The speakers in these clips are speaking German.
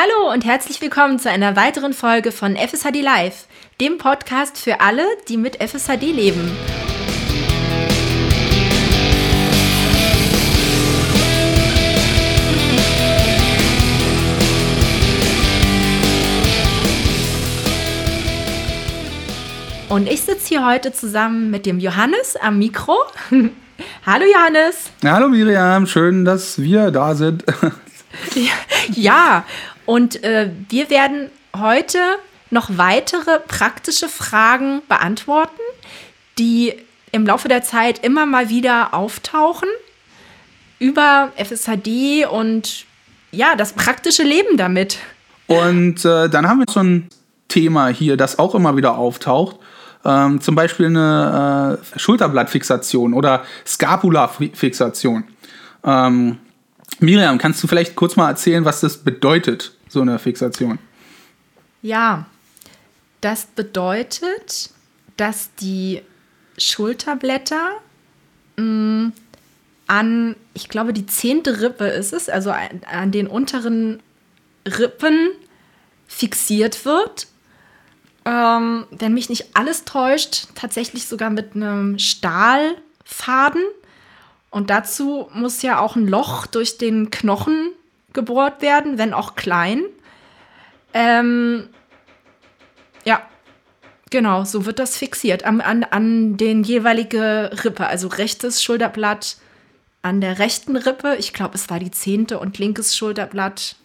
Hallo und herzlich willkommen zu einer weiteren Folge von FSHD Live, dem Podcast für alle, die mit FSHD leben. Und ich sitze hier heute zusammen mit dem Johannes am Mikro. Hallo Johannes. Hallo Miriam, schön, dass wir da sind. ja, und äh, wir werden heute noch weitere praktische Fragen beantworten, die im Laufe der Zeit immer mal wieder auftauchen über FSHD und ja, das praktische Leben damit. Und äh, dann haben wir so ein Thema hier, das auch immer wieder auftaucht. Ähm, zum Beispiel eine äh, Schulterblattfixation oder Scapula-Fixation. Ähm, Miriam, kannst du vielleicht kurz mal erzählen, was das bedeutet, so eine Fixation? Ja, das bedeutet, dass die Schulterblätter mh, mm, an, ich glaube, die zehnte Rippe ist es, also an, den unteren Rippen fixiert wird ähm, wenn mich nicht alles täuscht, tatsächlich sogar mit einem Stahlfaden. Und dazu muss ja auch ein Loch durch den Knochen gebohrt werden, wenn auch klein. Ähm, ja, genau, so wird das fixiert. An, an, an den jeweilige Rippe, also rechtes Schulterblatt an der rechten Rippe. Ich glaube, es war die zehnte und linkes Schulterblatt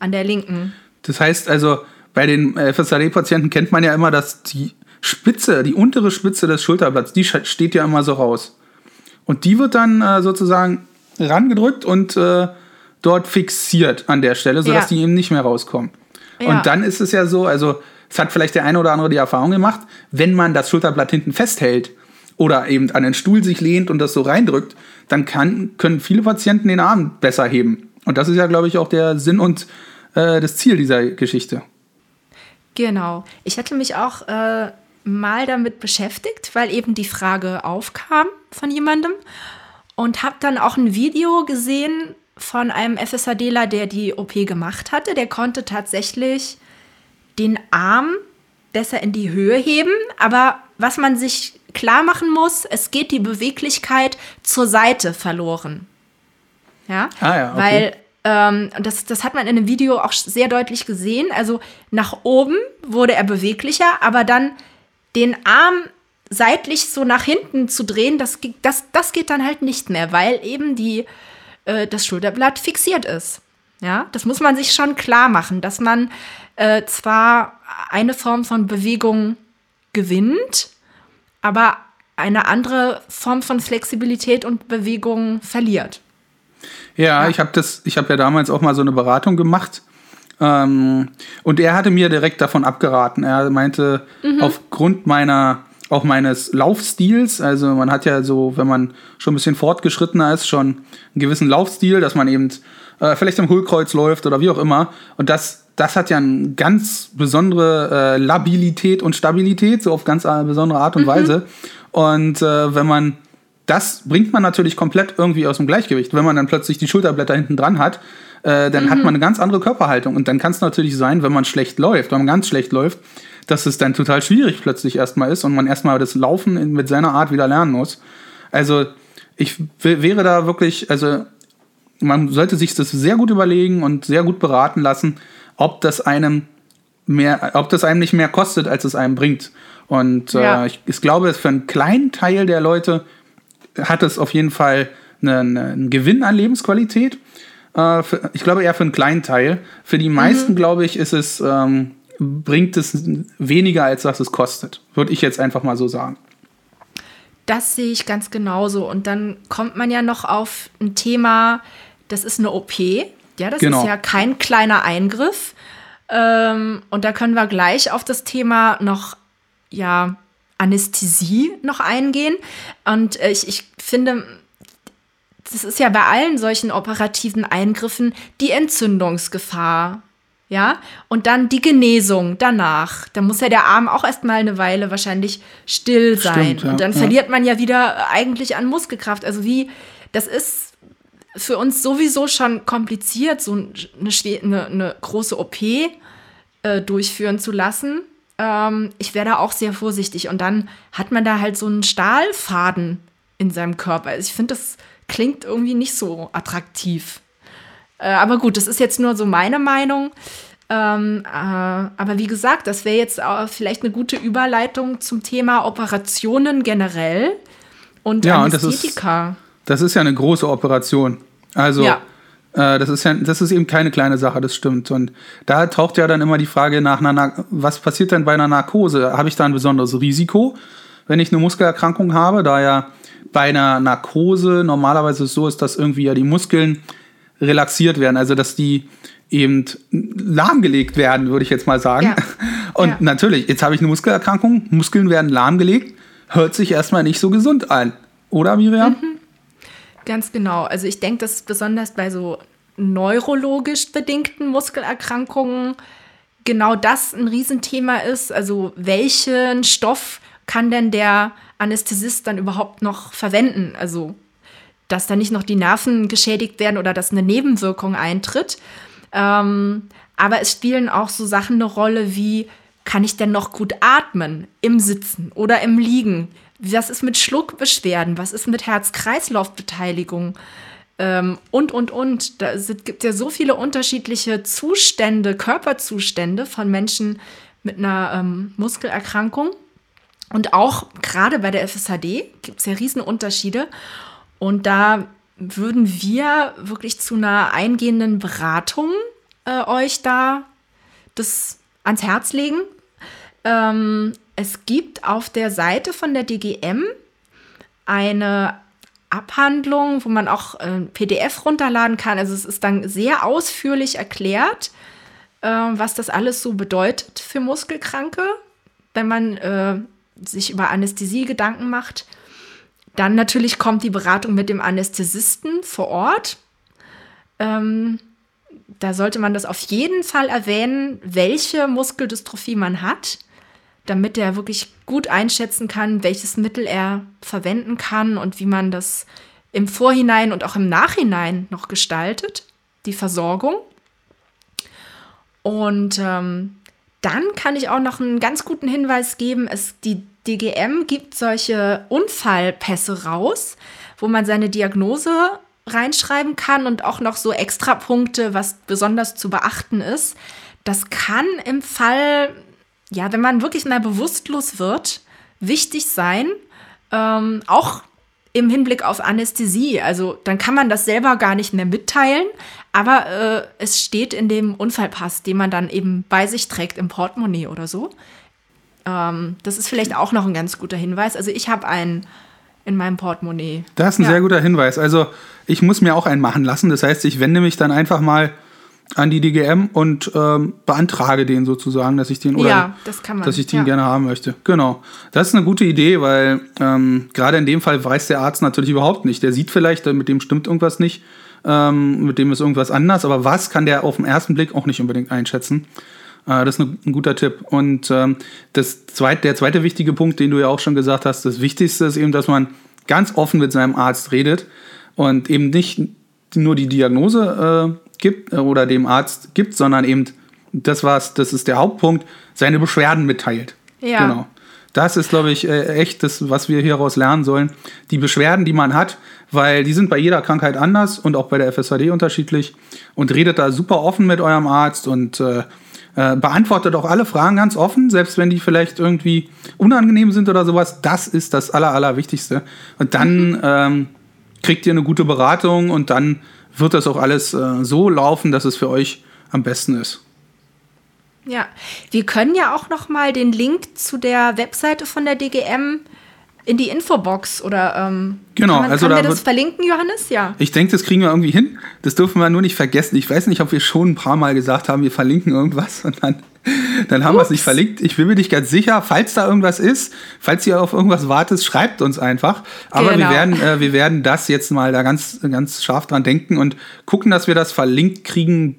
an der linken. Das heißt also, bei den äh, FSAD-Patienten kennt man ja immer, dass die Spitze, die untere Spitze des Schulterblatts, die steht ja immer so raus. Und die wird dann äh, sozusagen rangedrückt und äh, dort fixiert an der Stelle, sodass ja. die eben nicht mehr rauskommen. Ja. Und dann ist es ja so, also es hat vielleicht der eine oder andere die Erfahrung gemacht, wenn man das Schulterblatt hinten festhält oder eben an den Stuhl sich lehnt und das so reindrückt, dann kann, können viele Patienten den Arm besser heben. Und das ist ja, glaube ich, auch der Sinn und äh, das Ziel dieser Geschichte. Genau. Ich hatte mich auch äh, mal damit beschäftigt, weil eben die Frage aufkam von jemandem und habe dann auch ein Video gesehen von einem FSHDler, der die OP gemacht hatte. Der konnte tatsächlich den Arm besser in die Höhe heben, aber was man sich klar machen muss, es geht die Beweglichkeit zur Seite verloren. Ja, ah ja okay. weil ähm, das, das hat man in dem Video auch sehr deutlich gesehen. Also nach oben wurde er beweglicher, aber dann den Arm seitlich so nach hinten zu drehen, das, das, das geht dann halt nicht mehr, weil eben die, äh, das Schulterblatt fixiert ist. Ja, das muss man sich schon klar machen, dass man äh, zwar eine Form von Bewegung gewinnt, aber eine andere Form von Flexibilität und Bewegung verliert. Ja, ja. ich habe das, ich habe ja damals auch mal so eine Beratung gemacht. Ähm, und er hatte mir direkt davon abgeraten. Er meinte, mhm. aufgrund meiner, auch meines Laufstils, also man hat ja so, wenn man schon ein bisschen fortgeschrittener ist, schon einen gewissen Laufstil, dass man eben äh, vielleicht im Hohlkreuz läuft oder wie auch immer. Und das, das hat ja eine ganz besondere äh, Labilität und Stabilität, so auf ganz äh, besondere Art und mhm. Weise. Und äh, wenn man das bringt man natürlich komplett irgendwie aus dem Gleichgewicht. Wenn man dann plötzlich die Schulterblätter hinten dran hat, äh, dann mhm. hat man eine ganz andere Körperhaltung. Und dann kann es natürlich sein, wenn man schlecht läuft, wenn man ganz schlecht läuft, dass es dann total schwierig plötzlich erstmal ist und man erstmal das Laufen mit seiner Art wieder lernen muss. Also ich wäre da wirklich, also man sollte sich das sehr gut überlegen und sehr gut beraten lassen, ob das einem mehr, ob das einem nicht mehr kostet, als es einem bringt. Und äh, ich, ich glaube, für einen kleinen Teil der Leute hat es auf jeden Fall einen, einen Gewinn an Lebensqualität. Äh, für, ich glaube eher für einen kleinen Teil. Für die meisten, mhm. glaube ich, ist es, ähm, bringt es weniger, als was es kostet. Würde ich jetzt einfach mal so sagen. Das sehe ich ganz genauso. Und dann kommt man ja noch auf ein Thema, das ist eine OP. Ja, das genau. ist ja kein kleiner Eingriff. Ähm, und da können wir gleich auf das Thema noch ja, Anästhesie noch eingehen. Und äh, ich, ich finde, das ist ja bei allen solchen operativen Eingriffen die Entzündungsgefahr. Ja, und dann die Genesung danach. Da muss ja der Arm auch erstmal eine Weile wahrscheinlich still sein. Stimmt, ja, und dann ja. verliert man ja wieder eigentlich an Muskelkraft. Also wie, das ist für uns sowieso schon kompliziert, so eine, eine, eine große OP äh, durchführen zu lassen. Ähm, ich wäre da auch sehr vorsichtig. Und dann hat man da halt so einen Stahlfaden in seinem Körper. Also ich finde, das klingt irgendwie nicht so attraktiv. Äh, aber gut, das ist jetzt nur so meine Meinung. Ähm, äh, aber wie gesagt, das wäre jetzt vielleicht eine gute Überleitung zum Thema Operationen generell und ja, Anästhetika. Und das, ist, das ist ja eine große Operation. Also ja. Äh, das ist ja, das ist eben keine kleine Sache, das stimmt. Und da taucht ja dann immer die Frage nach, einer, was passiert denn bei einer Narkose? Habe ich da ein besonderes Risiko, wenn ich eine Muskelerkrankung habe? Da ja bei einer Narkose normalerweise so ist, dass irgendwie ja die Muskeln relaxiert werden, also dass die eben lahmgelegt werden, würde ich jetzt mal sagen. Ja. Und ja. natürlich, jetzt habe ich eine Muskelerkrankung, Muskeln werden lahmgelegt, hört sich erstmal nicht so gesund an. Oder, Miriam? Mhm. Ganz genau. Also ich denke, dass besonders bei so neurologisch bedingten Muskelerkrankungen genau das ein Riesenthema ist. Also welchen Stoff kann denn der Anästhesist dann überhaupt noch verwenden? Also dass da nicht noch die Nerven geschädigt werden oder dass eine Nebenwirkung eintritt. Ähm, aber es spielen auch so Sachen eine Rolle wie, kann ich denn noch gut atmen im Sitzen oder im Liegen? Was ist mit Schluckbeschwerden? Was ist mit Herz-Kreislauf-Beteiligung? Ähm, und, und, und. Da gibt ja so viele unterschiedliche Zustände, Körperzustände von Menschen mit einer ähm, Muskelerkrankung. Und auch gerade bei der FSHD gibt es ja Riesenunterschiede. Und da würden wir wirklich zu einer eingehenden Beratung äh, euch da das ans Herz legen. Ähm, es gibt auf der Seite von der DGM eine Abhandlung, wo man auch äh, PDF runterladen kann. Also es ist dann sehr ausführlich erklärt, äh, was das alles so bedeutet für Muskelkranke, wenn man äh, sich über Anästhesie Gedanken macht. Dann natürlich kommt die Beratung mit dem Anästhesisten vor Ort. Ähm, da sollte man das auf jeden Fall erwähnen, welche Muskeldystrophie man hat, damit er wirklich gut einschätzen kann, welches Mittel er verwenden kann und wie man das im Vorhinein und auch im Nachhinein noch gestaltet, die Versorgung. Und ähm, dann kann ich auch noch einen ganz guten Hinweis geben. Es, die DGM gibt solche Unfallpässe raus, wo man seine Diagnose reinschreiben kann und auch noch so extra Punkte, was besonders zu beachten ist. Das kann im Fall, ja, wenn man wirklich mal bewusstlos wird, wichtig sein, ähm, auch im Hinblick auf Anästhesie. Also dann kann man das selber gar nicht mehr mitteilen, aber äh, es steht in dem Unfallpass, den man dann eben bei sich trägt im Portemonnaie oder so. Ähm, das ist vielleicht auch noch ein ganz guter Hinweis. Also ich habe einen in meinem Portemonnaie. Das ist ein ja. sehr guter Hinweis. Also ich muss mir auch einen machen lassen. Das heißt, ich wende mich dann einfach mal an die DGM und ähm, beantrage den sozusagen, dass ich den oder ja, das dass ich den ja. gerne haben möchte. Genau. Das ist eine gute Idee, weil ähm, gerade in dem Fall weiß der Arzt natürlich überhaupt nicht. Der sieht vielleicht, mit dem stimmt irgendwas nicht, ähm, mit dem ist irgendwas anders, aber was kann der auf den ersten Blick auch nicht unbedingt einschätzen. Äh, das ist ein, ein guter Tipp. Und ähm, das zweit, der zweite wichtige Punkt, den du ja auch schon gesagt hast, das Wichtigste ist eben, dass man ganz offen mit seinem Arzt redet und eben nicht nur die Diagnose äh, gibt äh, oder dem Arzt gibt, sondern eben das was, das ist der Hauptpunkt, seine Beschwerden mitteilt. Ja. Genau. Das ist, glaube ich, äh, echt das, was wir hieraus lernen sollen. Die Beschwerden, die man hat, weil die sind bei jeder Krankheit anders und auch bei der FSHD unterschiedlich. Und redet da super offen mit eurem Arzt und äh, äh, beantwortet auch alle Fragen ganz offen, selbst wenn die vielleicht irgendwie unangenehm sind oder sowas. Das ist das Aller, Allerwichtigste. Und dann ähm, kriegt ihr eine gute Beratung und dann wird das auch alles äh, so laufen, dass es für euch am besten ist. Ja, wir können ja auch noch mal den Link zu der Webseite von der DGM in die Infobox oder ähm, genau, kann, man, also kann da wir das verlinken, Johannes? Ja. Ich denke, das kriegen wir irgendwie hin. Das dürfen wir nur nicht vergessen. Ich weiß nicht, ob wir schon ein paar Mal gesagt haben, wir verlinken irgendwas und dann, dann haben wir es nicht verlinkt. Ich bin mir nicht ganz sicher, falls da irgendwas ist, falls ihr auf irgendwas wartet, schreibt uns einfach. Aber genau. wir, werden, äh, wir werden das jetzt mal da ganz, ganz scharf dran denken und gucken, dass wir das verlinkt kriegen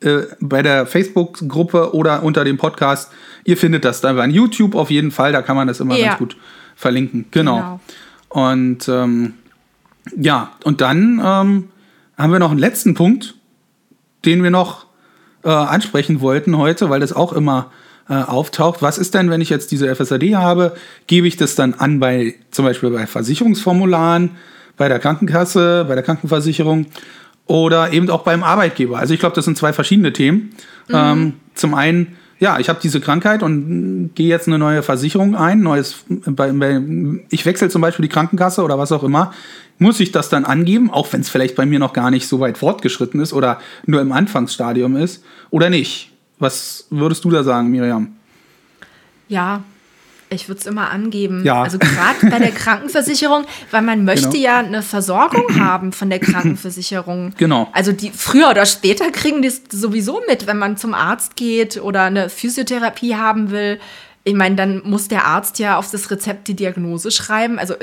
äh, bei der Facebook-Gruppe oder unter dem Podcast. Ihr findet das da bei YouTube auf jeden Fall, da kann man das immer ja. ganz gut verlinken. Genau. genau. Und ähm, ja, und dann ähm, haben wir noch einen letzten Punkt, den wir noch äh, ansprechen wollten heute, weil das auch immer äh, auftaucht. Was ist denn, wenn ich jetzt diese FSAD habe? Gebe ich das dann an bei zum Beispiel bei Versicherungsformularen, bei der Krankenkasse, bei der Krankenversicherung oder eben auch beim Arbeitgeber? Also ich glaube, das sind zwei verschiedene Themen. Mhm. Ähm, zum einen ja, ich habe diese Krankheit und gehe jetzt eine neue Versicherung ein, neues, ich wechsle zum Beispiel die Krankenkasse oder was auch immer, muss ich das dann angeben, auch wenn es vielleicht bei mir noch gar nicht so weit fortgeschritten ist oder nur im Anfangsstadium ist oder nicht? Was würdest du da sagen, Miriam? Ja, ich würde es immer angeben. Ja. Also gerade bei der Krankenversicherung, weil man möchte genau. ja eine Versorgung haben von der Krankenversicherung. Genau. Also die früher oder später kriegen die es sowieso mit, wenn man zum Arzt geht oder eine Physiotherapie haben will. Ich meine, dann muss der Arzt ja auf das Rezept die Diagnose schreiben. Also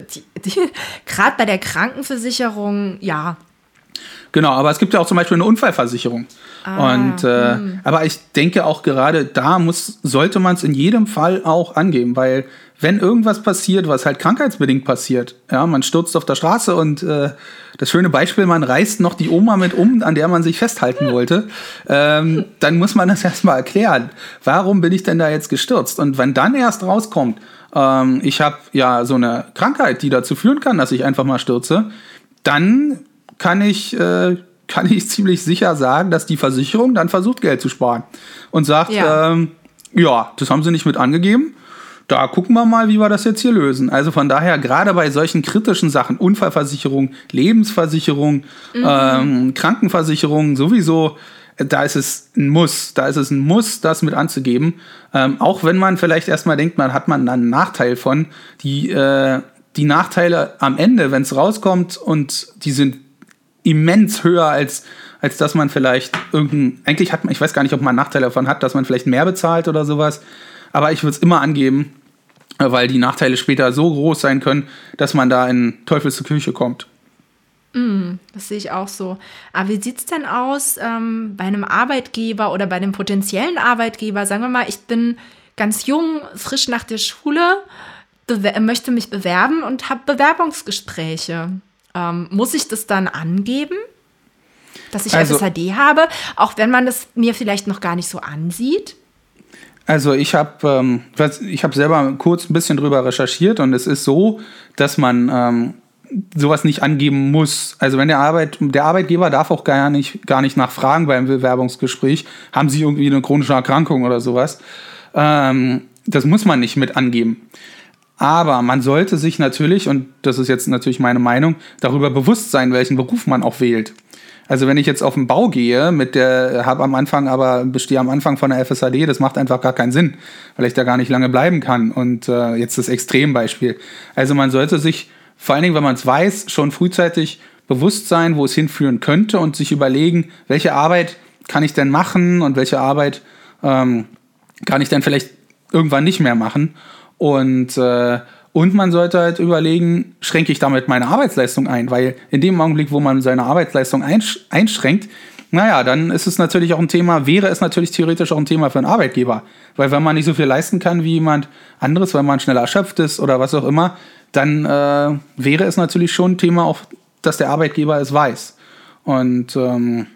gerade bei der Krankenversicherung, ja, Genau, aber es gibt ja auch zum Beispiel eine Unfallversicherung. Ah, und äh, hm. aber ich denke auch gerade da muss, sollte man es in jedem Fall auch angeben, weil wenn irgendwas passiert, was halt krankheitsbedingt passiert, ja, man stürzt auf der Straße und äh, das schöne Beispiel, man reißt noch die Oma mit um, an der man sich festhalten wollte, ähm, dann muss man das erstmal erklären. Warum bin ich denn da jetzt gestürzt? Und wenn dann erst rauskommt, ähm, ich habe ja so eine Krankheit, die dazu führen kann, dass ich einfach mal stürze, dann kann ich, äh, kann ich ziemlich sicher sagen, dass die Versicherung dann versucht, Geld zu sparen. Und sagt, ja, ähm, ja das haben sie nicht mit angegeben. Da gucken wir mal, wie wir das jetzt hier lösen. Also von daher, gerade bei solchen kritischen Sachen, Unfallversicherung, Lebensversicherung, mhm. ähm, Krankenversicherung, sowieso, da ist es ein Muss. Da ist es ein Muss, das mit anzugeben. Ähm, auch wenn man vielleicht erstmal denkt, man hat man dann einen Nachteil von. Die, äh, die Nachteile am Ende, wenn es rauskommt und die sind immens höher als als dass man vielleicht irgendein, eigentlich hat man, ich weiß gar nicht, ob man einen Nachteil davon hat, dass man vielleicht mehr bezahlt oder sowas, aber ich würde es immer angeben, weil die Nachteile später so groß sein können, dass man da in Teufels Küche kommt. Mm, das sehe ich auch so. Aber wie sieht es denn aus ähm, bei einem Arbeitgeber oder bei einem potenziellen Arbeitgeber? Sagen wir mal, ich bin ganz jung, frisch nach der Schule, möchte mich bewerben und habe Bewerbungsgespräche. Ähm, muss ich das dann angeben, dass ich also, FSHD habe, auch wenn man das mir vielleicht noch gar nicht so ansieht? Also ich habe ähm, ich hab selber kurz ein bisschen drüber recherchiert und es ist so, dass man ähm, sowas nicht angeben muss. Also wenn der Arbeit, der Arbeitgeber darf auch gar nicht, gar nicht nachfragen beim Bewerbungsgespräch, haben sie irgendwie eine chronische Erkrankung oder sowas. Ähm, das muss man nicht mit angeben. Aber man sollte sich natürlich, und das ist jetzt natürlich meine Meinung, darüber bewusst sein, welchen Beruf man auch wählt. Also wenn ich jetzt auf den Bau gehe, mit der habe am Anfang aber bestehe am Anfang von der FSAD, das macht einfach gar keinen Sinn, weil ich da gar nicht lange bleiben kann. Und äh, jetzt das Extrembeispiel. Also man sollte sich vor allen Dingen, wenn man es weiß, schon frühzeitig bewusst sein, wo es hinführen könnte und sich überlegen, welche Arbeit kann ich denn machen und welche Arbeit ähm, kann ich dann vielleicht irgendwann nicht mehr machen. Und, äh, und man sollte halt überlegen, schränke ich damit meine Arbeitsleistung ein? Weil in dem Augenblick, wo man seine Arbeitsleistung einsch einschränkt, naja, dann ist es natürlich auch ein Thema, wäre es natürlich theoretisch auch ein Thema für einen Arbeitgeber. Weil wenn man nicht so viel leisten kann wie jemand anderes, weil man schneller erschöpft ist oder was auch immer, dann äh, wäre es natürlich schon ein Thema, auch, dass der Arbeitgeber es weiß. Und ähm,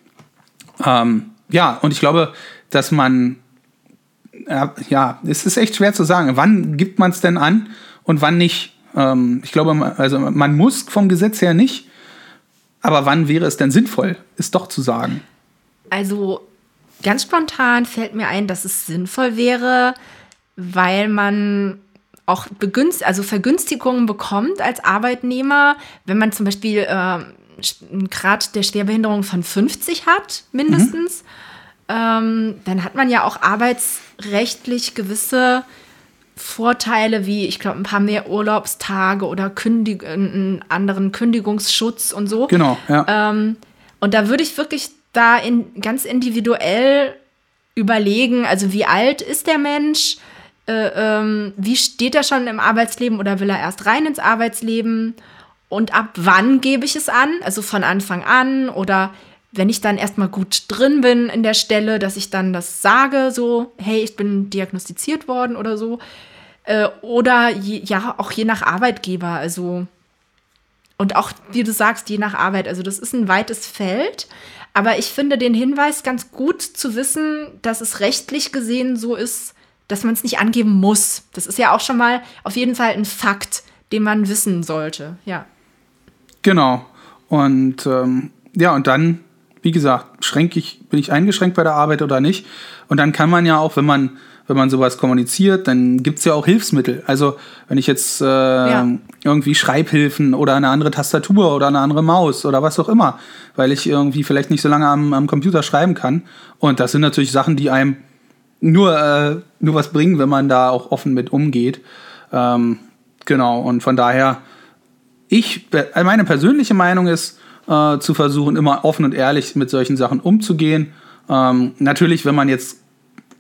ähm, ja, und ich glaube, dass man ja, es ist echt schwer zu sagen. Wann gibt man es denn an und wann nicht? Ähm, ich glaube, also man muss vom Gesetz her nicht, aber wann wäre es denn sinnvoll, es doch zu sagen? Also ganz spontan fällt mir ein, dass es sinnvoll wäre, weil man auch begünst also Vergünstigungen bekommt als Arbeitnehmer, wenn man zum Beispiel äh, einen Grad der Schwerbehinderung von 50 hat, mindestens. Mhm ähm, dann hat man ja auch arbeitsrechtlich gewisse Vorteile wie, ich glaube, ein paar mehr Urlaubstage oder Kündig einen anderen Kündigungsschutz und so. Genau, ja. Ähm, und da würde ich wirklich da in, ganz individuell überlegen, also wie alt ist der Mensch, äh, ähm, wie steht er schon im Arbeitsleben oder will er erst rein ins Arbeitsleben und ab wann gebe ich es an, also von Anfang an oder wenn ich dann erstmal gut drin bin in der Stelle, dass ich dann das sage, so, hey, ich bin diagnostiziert worden oder so. Äh, oder je, ja, auch je nach Arbeitgeber. Also Und auch, wie du sagst, je nach Arbeit. Also das ist ein weites Feld. Aber ich finde den Hinweis ganz gut zu wissen, dass es rechtlich gesehen so ist, dass man es nicht angeben muss. Das ist ja auch schon mal auf jeden Fall ein Fakt, den man wissen sollte. Ja. Genau. Und ähm, ja, und dann, wie gesagt, schränke ich, bin ich eingeschränkt bei der Arbeit oder nicht? Und dann kann man ja auch, wenn man wenn man sowas kommuniziert, dann gibt es ja auch Hilfsmittel. Also wenn ich jetzt äh, ja. irgendwie Schreibhilfen oder eine andere Tastatur oder eine andere Maus oder was auch immer, weil ich irgendwie vielleicht nicht so lange am, am Computer schreiben kann. Und das sind natürlich Sachen, die einem nur, äh, nur was bringen, wenn man da auch offen mit umgeht. Ähm, genau, und von daher, ich, meine persönliche Meinung ist, äh, zu versuchen, immer offen und ehrlich mit solchen Sachen umzugehen. Ähm, natürlich, wenn man jetzt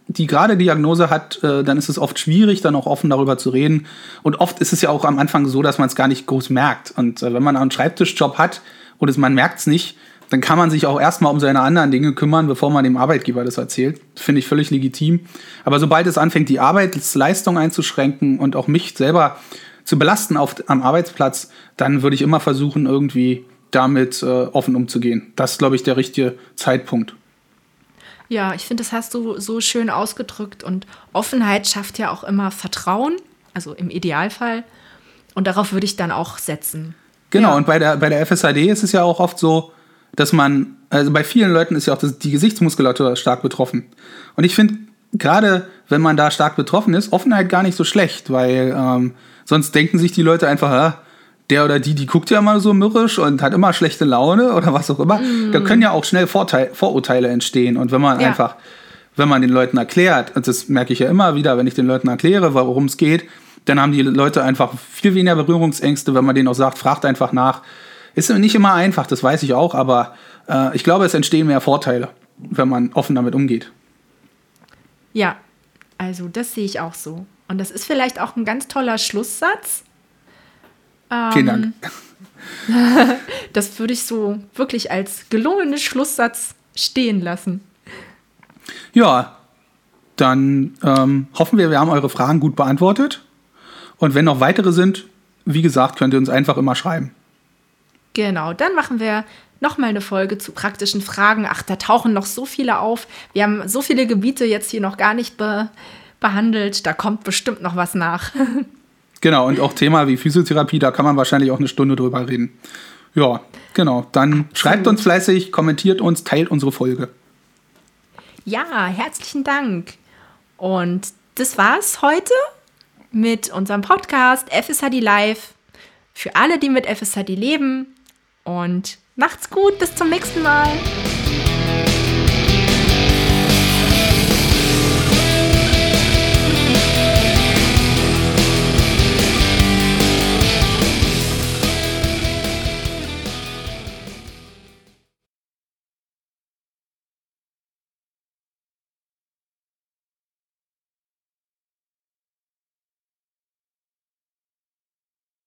die gerade Diagnose hat, äh, dann ist es oft schwierig, dann auch offen darüber zu reden. Und oft ist es ja auch am Anfang so, dass man es gar nicht groß merkt. Und äh, wenn man einen Schreibtischjob hat und man merkt es nicht, dann kann man sich auch erstmal um seine anderen Dinge kümmern, bevor man dem Arbeitgeber das erzählt. Finde ich völlig legitim. Aber sobald es anfängt, die Arbeitsleistung einzuschränken und auch mich selber zu belasten auf, am Arbeitsplatz, dann würde ich immer versuchen, irgendwie damit äh, offen umzugehen. Das ist, glaube ich, der richtige Zeitpunkt. Ja, ich finde, das hast du so schön ausgedrückt. Und Offenheit schafft ja auch immer Vertrauen, also im Idealfall. Und darauf würde ich dann auch setzen. Genau, ja. und bei der, bei der FSAD ist es ja auch oft so, dass man, also bei vielen Leuten ist ja auch das, die Gesichtsmuskulatur stark betroffen. Und ich finde, gerade wenn man da stark betroffen ist, Offenheit gar nicht so schlecht, weil ähm, sonst denken sich die Leute einfach, ja, der oder die, die guckt ja immer so mürrisch und hat immer schlechte Laune oder was auch immer. Mm. Da können ja auch schnell Vorteil, Vorurteile entstehen. Und wenn man ja. einfach, wenn man den Leuten erklärt, und das merke ich ja immer wieder, wenn ich den Leuten erkläre, worum es geht, dann haben die Leute einfach viel weniger Berührungsängste, wenn man denen auch sagt, fragt einfach nach. Ist nicht immer einfach, das weiß ich auch, aber äh, ich glaube, es entstehen mehr Vorteile, wenn man offen damit umgeht. Ja, also das sehe ich auch so. Und das ist vielleicht auch ein ganz toller Schlusssatz ähm, Vielen Dank. das würde ich so wirklich als gelungenen Schlusssatz stehen lassen. Ja, dann ähm, hoffen wir, wir haben eure Fragen gut beantwortet. Und wenn noch weitere sind, wie gesagt, könnt ihr uns einfach immer schreiben. Genau, dann machen wir nochmal eine Folge zu praktischen Fragen. Ach, da tauchen noch so viele auf. Wir haben so viele Gebiete jetzt hier noch gar nicht be behandelt. Da kommt bestimmt noch was nach. Genau, und auch Thema wie Physiotherapie, da kann man wahrscheinlich auch eine Stunde drüber reden. Ja, genau. Dann schreibt uns fleißig, kommentiert uns, teilt unsere Folge. Ja, herzlichen Dank. Und das war's heute mit unserem Podcast FSHD Live. Für alle, die mit FSHD leben. Und macht's gut, bis zum nächsten Mal.